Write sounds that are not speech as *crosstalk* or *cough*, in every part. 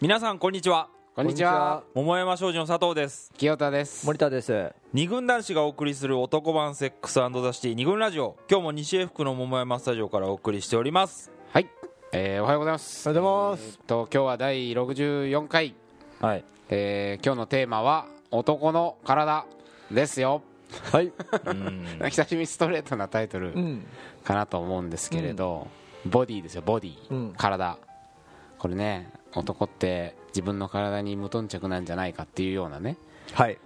皆さんこんにちは。こんにちは。桃山商事の佐藤です。清田です。森田です。二軍男子がお送りする男版セックスザシティ二軍ラジオ。今日も西英福の桃山スタジオからお送りしております。はい、えー、おはようございます。おはようございます。と今日は第64回、はい。えー、今日のテーマは男の体ですよ。はい。うん。*laughs* 久しぶりにストレートなタイトルうん。かなと思うんですけれど、ボディですよボディ、うん。体。これね男って自分の体に無頓着なんじゃないかっていうようなね、はい。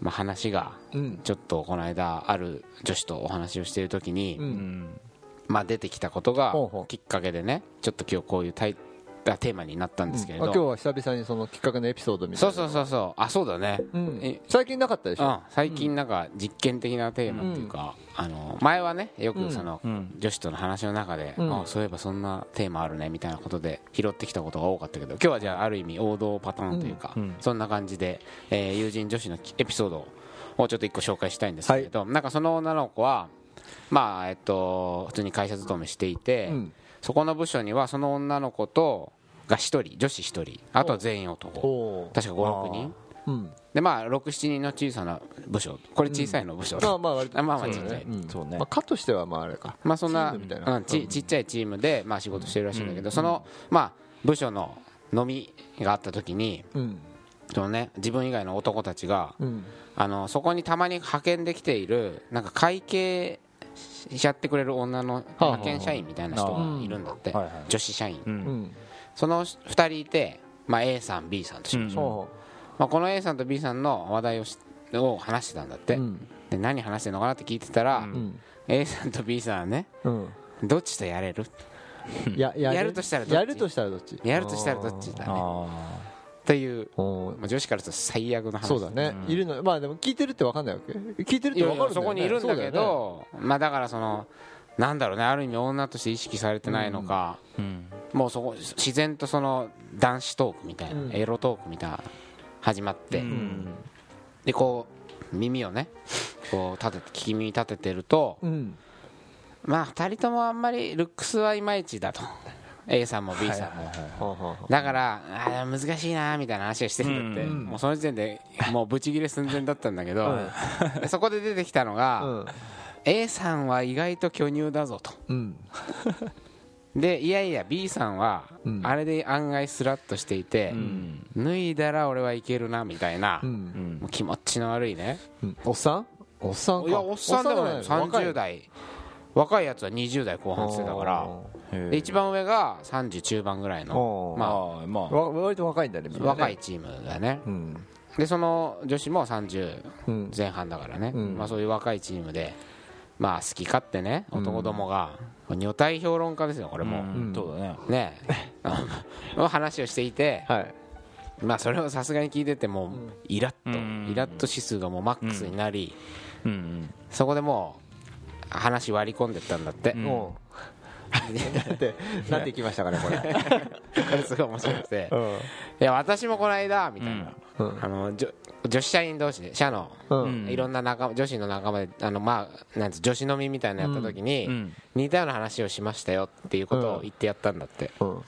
まあ、話がうん。ちょっとこの間ある女子とお話をしている時に、ううん。んまあ、出てきたことがきっかけでねちょっと今日こういうタイあテーマになったんですけれど、あ今日は久々にそのきっかけのエピソードみたいなそうそうそうそう。あそうだね、うん。え最近なかったでしょ？うん、最近なんか実験的なテーマっていうか、あの前はねよくその、うん。女子との話の中で、うん。あそういえばそんなテーマあるねみたいなことで拾ってきたことが多かったけど今日はじゃあある意味王道パターンというか、うん。うん。そんな感じで、えー友人女子のエピソードをちょっと一個紹介したいんですけれど、なんかその女の子はまあえっと普通に会社勤めしていて、うんそこの部署にはその女の子とが1人女子1人あとは全員男。お確か56人。うん。でまあ67人の小さな部署。これ小さいの部署、まあまあ割と。あまあまあそうだちっちゃい。うん。そうね。まあ課としてはまああれか。まあそんなチームみたいな。うんちちっちゃいチームでまあ仕事してるらしいんだけど、そのまあ部署の飲みがあった時にうん。そのね自分以外の男たちがうん。あのそこにたまに派遣できているなんか会計しちゃってくれる女のあ。派遣社員みたいな人がいるんだって。女子社員。その2人いて、まあ、A さん B さんとしましょう、ほまあ、この A さんと B さんの話題をしを話してたんだって、ううん。で何話してるのかなって聞いてたら、A さんと B さんはねうん。どっちとやれる？やややるとしたらどっち？やるとしたらどっち？やるとしたらどっちだねあという、まあ、女子からすると最悪の話。そうだね。いるのまあでも聞いてるって分かんないわけ。聞いてるって分かるんだよね。そこにいるんだけそうよね。どまあだからそのなんだろうねある意味女として意識されてないのか、ーうん。もうそこ自然とその男子トークみたいな、うん。エロトークみたいなの始まって、うん。でこう耳をねこう立てて聞き耳立ててるとうん。まあ2人ともあんまりルックスはいまいちだと A さんも B さんも、ほうほうほう。だからあー難しいなみたいな話をしてるんだって、うん。もうその時点でもうブチギレ寸前だったんだけど、でそこで出てきたのが、うん。A さんは意外と巨乳だぞと。うん。でいやいや B さんはうん。あれで案外スラッとしていて、うん。脱いだら俺はいけるなみたいな、ううん。んもう気持ちの悪いね。うん。おっさん？おっさんか。いやおっさんでもない。おっさんじゃ30代若いやつは20代後半してたから。で一番上が30中盤ぐらいのまああまあ。わ割と若いんだね若いチームだね。うん。でその女子も30うん。前半だからね、うん。まあ、そういう若いチームでまあ好き勝手ね男どもが、女体評論家ですよこれも、うん。そうだね。ね。の *laughs* 話をしていてはい。まあそれをさすがに聞いててもうイラッと、うん。イラッと指数がもうマックスになり、そこでもう話割り込んでったんだって、うん。*laughs* だってなんて言きましたかねこれ。*laughs* これすごい面白くて。うん。いや私もこの間みたいな、うんあのじょ女子社員同士で社のいろんな仲間女子の仲間であのまあなんつ女子飲みみたいなのやった時に、うん。似たような話をしましたよっていうことを言ってやったんだって、うん。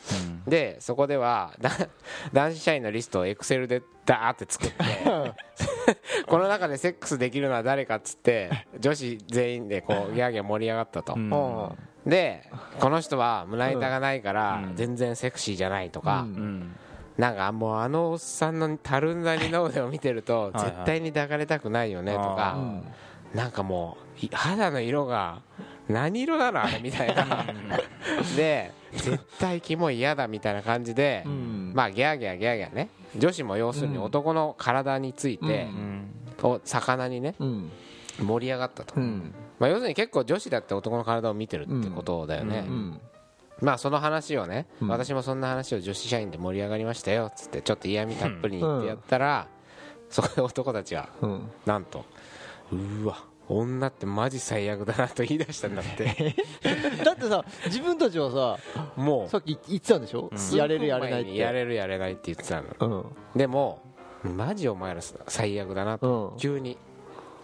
でそこではだ *laughs* 男子社員のリストをエクセルでダーって作って *laughs* この中でセックスできるのは誰かっつって女子全員でこうギャーギャー盛り上がったと、うん。うん。でこの人は胸板がないからうん。全然セクシーじゃないとか、うんうんなんかもうあのおっさんのたるんだ二の腕を見てると絶対に抱かれたくないよねとか、あなんかもうい肌の色が何色なのあれみたいな。*laughs* で絶対キモい嫌だみたいな感じで、うん。まあギャーギャーギャーギャーね。女子も要するに男の体について、うん。うん。お魚にねうん。盛り上がったと、うん。まあ、要するに結構女子だって男の体を見てるってことだよね、うんまあその話をね、うん。私もそんな話を女子社員で盛り上がりましたよっつってちょっと嫌味たっぷりに言ってやったら、そこで男たちがうん。なんとうーわ女ってマジ最悪だなと言い出したんだって。*laughs* だってさ自分たちはさもさっき言ってたんでしょ？うん。やれるやれないって。やれるやれないって言ってたの。うん。でもマジお前ら最悪だなと。うん。急に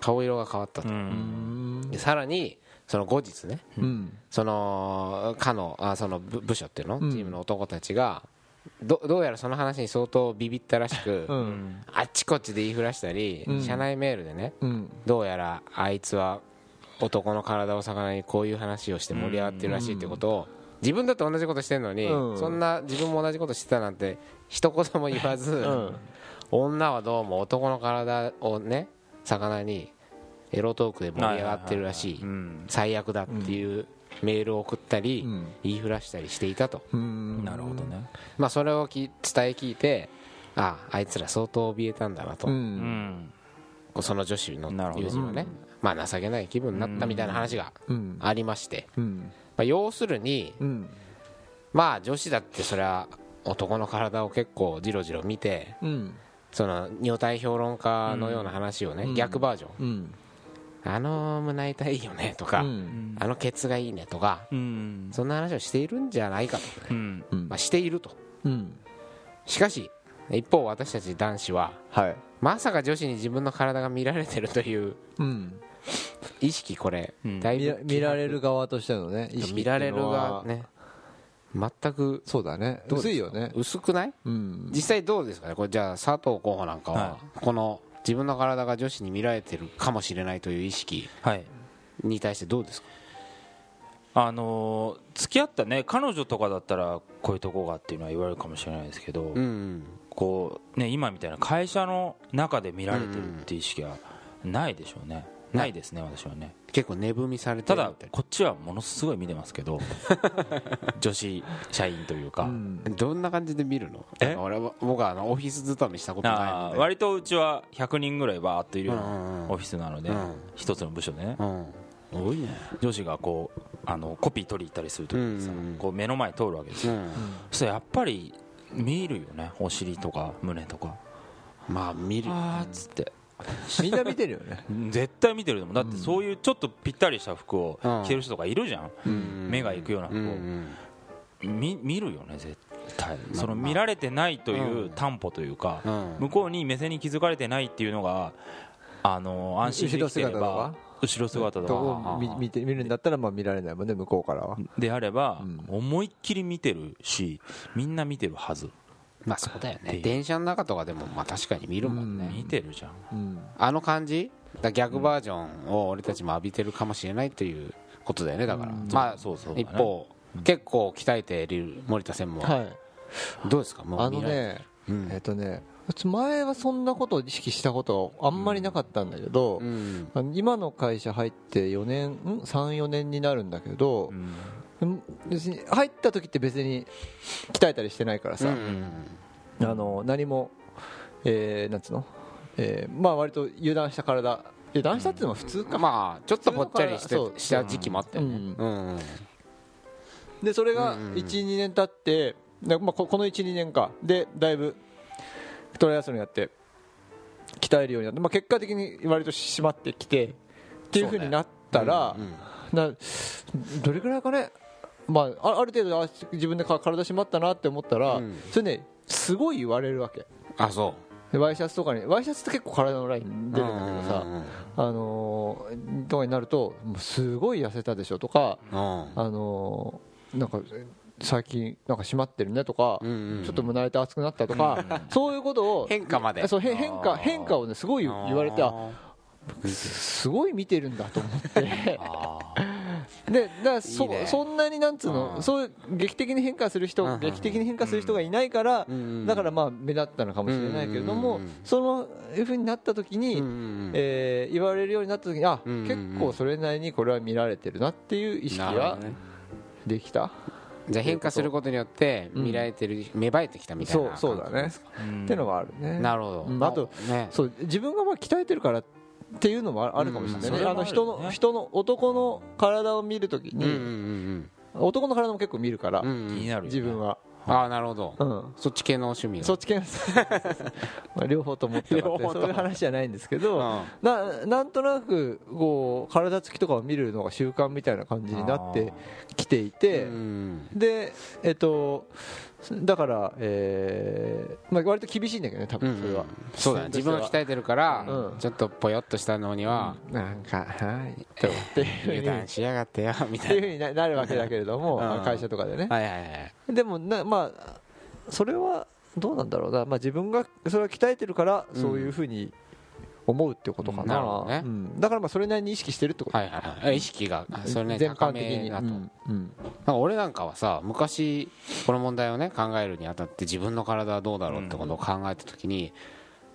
顔色が変わったと、うん。でさらにその後日ねうん。その課のあその部部署っていうの、うん。チームの男たちがどどうやらその話に相当ビビったらしく、ううん。んあっちこっちで言いふらしたり、うん。社内メールでねうん。どうやらあいつは男の体を魚にこういう話をして盛り上がってるらしいってことを自分だって同じことしてるのに、うん。そんな自分も同じことしてたなんて一言も言わず、うん。女はどうも男の体をね魚にエロトークで盛り上がってるらしい。うん。最悪だっていうメールを送ったり、うん。言いふらしたりしていたと、うん。なるほどね。まあ、それをき伝え聞いてあああいつら相当怯えたんだなと、その女子の友人はね、まあ、情けない気分になったみたいな話がうん。ありまして、うん。まあ、要するにうん。まあ女子だってそれは男の体を結構じろじろ見てうん。その女体評論家のような話をね、うん。逆バージョン、うんあの胸板いいよねとか、うん。あのケツがいいねとかうん。そんな話をしているんじゃないかと、うん。うん。まあ、していると。うん。しかし一方私たち男子ははい。まさか女子に自分の体が見られてるといううん。意識これ、うん。だいぶ見ら見られる側としてのね意識見られるっていうのは。がね。全くそうだね。薄いよね。薄くない？うん。実際どうですかね？これじゃあ佐藤候補なんかは、はこの自分の体が女子に見られてるかもしれないという意識はい。に対してどうですか？あのー付き合ったね彼女とかだったらこういうとこがっていうのは言われるかもしれないですけど、うんこうね今みたいな会社の中で見られてるっていう意識はないでしょうね、ないですね私はね。結構値踏みされてただこっちはものすごい見てますけど *laughs* 女子社員というか、うん。などんな感じで見るの？俺は僕はあのオフィス勤めしたことないあので。ー割とうちは100人ぐらいバーっといるようなんオフィスなので、うん。一つの部署でね、うん。多いね。女子がこうあのコピー取り行ったりするときにさ、うんうんうん。こう目の前通るわけですよ、うん。そしたらやっぱり見るよねお尻とか胸とか。まあ見る。あーっつってみんな見てるよね。絶対見てると思う。だってそういうちょっとぴったりした服をうん。着てる人とかいるじゃん、うん。目が行くような服を、うんみ見るよね絶対。その見られてないという担保というか、うん。向こうに目線に気づかれてないっていうのがあの安心できてれば後ろ姿ととか。見見て見るんだったらまあ見られないもんね向こうからは。であれば、うん。思いっきり見てるしみんな見てるはずまあそうだよね。電車の中とかでもまあ確かに見るもんね、見てるじゃん。うん。あの感じ？だ逆バージョンを俺たちも浴びてるかもしれないということだよねだから、うん。まあそうそうだね。一方、結構鍛えている森田専務は、はい。どうですか？もうあの見られねうん。えっとね前はそんなことを意識したことはあんまりなかったんだけどうん。今の会社入って4年ん？34年になるんだけどうんうん別に入った時って別に鍛えたりしてないからさ、あの何も、えーなんつうの、えーまあ割と油断した体。油断したっていうのは普通か、まあちょっとぽっちゃりしてした時期もあったよね。でそれがうんうんうん。12年経ってで、まあ、ここの12年か。でだいぶトライアスロンやって鍛えるようになって、まあ、結果的に割と締まってきてっていうふうになったら、などれぐらいかね、まあ、あある程度あ自分でか体締まったなって思ったら、うん。それねすごい言われるわけ。あそでワイシャツとかにワイシャツって結構体のラインう出るんだけどさ、うんうんあのーとかになるともうすごい痩せたでしょとか、うん。あのーなんか最近なんか締まってるねとか、うんうんちょっと胸板熱くなったとか、そういうことを変化まで。そう変変化変化をねすごい言われてあすごい見てるんだと思って。あでだからそいいね。そんなになんつうの、うん。そういう劇的に変化する人、うん。劇的に変化する人がいないから、うん。うん。だからまあ目立ったのかもしれないけれども、うん。うん。うん。そのいうふうになった時に、うん。うん。えー言われるようになった時にあ、うん。うん。うん結構それなりにこれは見られてるなっていう意識はなるほどね。できた、じゃあ変化することによってうん。見られてる芽生えてきたみたいそうなそうだね、ーっていうのはあるね。なるほど。うん。あとね。そう自分がまあ鍛えてるからっていうのもああるかもしれない。ね,、うんあの人の人の男の体を見るときに、うんうんうん。男の体も結構見るから、うんうん。気になるよね。自分は、ああなるほど。うん、そっち系の趣味が。そっち系の *laughs* まあ両方と思ってなくて両方と。そういう話じゃないんですけど、うん。ななんとなくこう体つきとかを見るのが習慣みたいな感じになってきていて、うん。でえっとだから、えーまあ、割と厳しいんだけどね多うん分それは、そうだね。自分を鍛えてるからうん。ちょっとぽよっとしたのにはなんかはいってっていうふう油に断しやがってよ *laughs* みったていういふうにななるわけだけれども、うん。会社とかでね、なはいはいはい。でもなまあそれはどうなんだろうな、まあ、自分がそれは鍛えてるからうん。そういうふうに思うってことかな,、ね。うん。だからまあそれなりに意識してるってこと。はいはいはい。意識がそれね全高般的に、めだと、うん。うん。なんか俺なんかはさ昔この問題をね考えるにあたって自分の体はどうだろうってことを考えた時に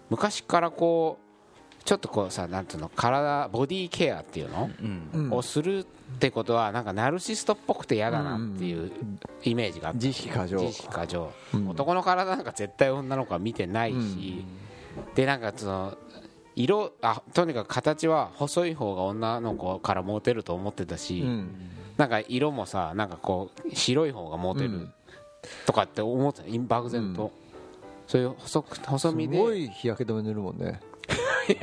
昔からこうちょっとこうさなんていうの体ボディケアっていうの、をするってことはなんかナルシストっぽくて嫌だなっていうイメージがあった。自意識過剰。自意識過剰、うん。男の体なんか絶対女の子は見てないし、でなんかその色あとにかく形は細い方が女の子からモテると思ってたし、うん。なんか色もさなんかこう白い方がモテるうん。とかって思ってた。漠然と、うん。そういう細く細す身で。ごい日焼け止め塗るもんね。*laughs*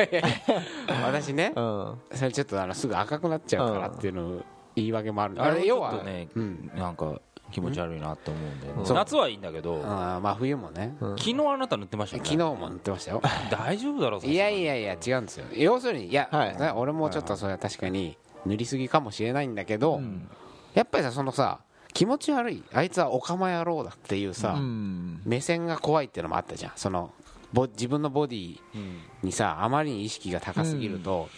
私ねうん。それちょっとあのすぐ赤くなっちゃうからっていうの言い訳もある。あれ要はねうん。なんか気持ち悪いなって思うんだよねそう。夏はいいんだけどあーまあ冬もね。うん。昨日あなた塗ってましたよね。昨日も塗ってましたよ。*laughs* 大丈夫だろういやいやいや違うんですよ。要するにいや、はい。ね俺もちょっとそれは確かに塗りすぎかもしれないんだけど、うん。やっぱりさそのさ気持ち悪いあいつはオカマ野郎だっていうさ、うん。目線が怖いっていうのもあったじゃん。そのボ自分のボディにさあまりに意識が高すぎると、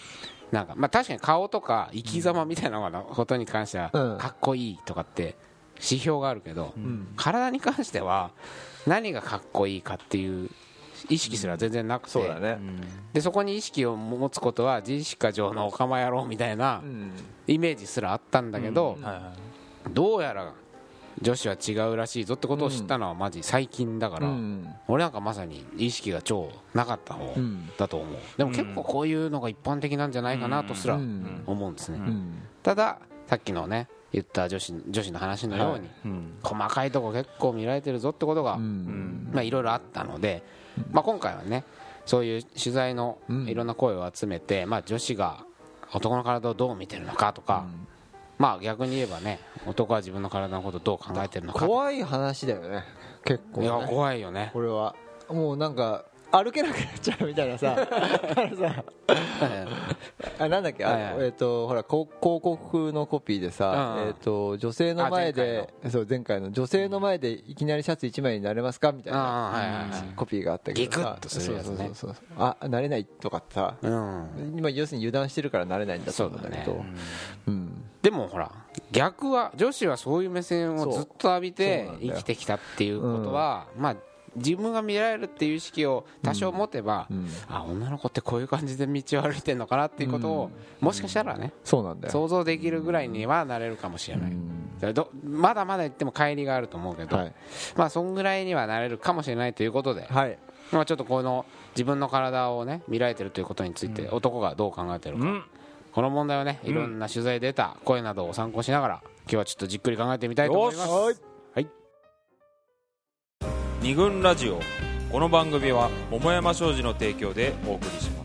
なんかまあ確かに顔とか生き様みたいなことに関してはうん。かっこいいとかって指標があるけど、ん。体に関しては何がかっこいいかっていう意識すら全然なくて、そうだね。でそこに意識を持つことは自意識過剰のオカマ野郎みたいなうん。イメージすらあったんだけど、はいはい。どうやら女子は違うらしいぞってことを知ったのはマジ最近だから、うん。俺なんかまさに意識が超なかった方うん。だと思う。でも結構こういうのが一般的なんじゃないかなとすらうん。思うんですね、うん。たださっきのね言った女子女子の話のように、うん。細かいとこ結構見られてるぞってことが、いろいろあったので、まあ、今回はねそういう取材のうん。いろんな声を集めて、まあ、女子が男の体をどう見てるのかとか、まあ逆に言えばね男は自分の体のことをどう考えてるのか。怖い話だよね。結構いやね怖いよね。これは。もうなんか歩けなくなっちゃうみたいなさ。*laughs* なんだっけ、あはいはい。えっ、とほらこ広告のコピーでさ、うんうん。えっ、と女性の前でそう前回の。女性の前でいきなりシャツ1枚になれますか？みたいなあーはいはいはい。コピーがあったけどさ。ね。あなれないとかってさ。うん。今要するに油断してるからなれないんだと思うんだけど。そうん。でもほら逆は女子はそういう目線をずっと浴びて生きてきたっていうことは、まあ自分が見られるっていう意識を多少持てば、うん。あ女の子ってこういう感じで道を歩いてるのかなっていうことを、もしかしたらねそうなんだよ。想像できるぐらいにはなれるかもしれない、まだまだ言っても乖離があると思うけど、はい。まあそんぐらいにはなれるかもしれないということで、はい。まあ、ちょっとこの自分の体をね見られてるということについて男がどう考えてるか、うん。この問題をねいろんな取材で得た声などを参考しながら今日はちょっとじっくり考えてみたいと思います二軍ラジオ。この番組は桃山商事の提供でお送りします。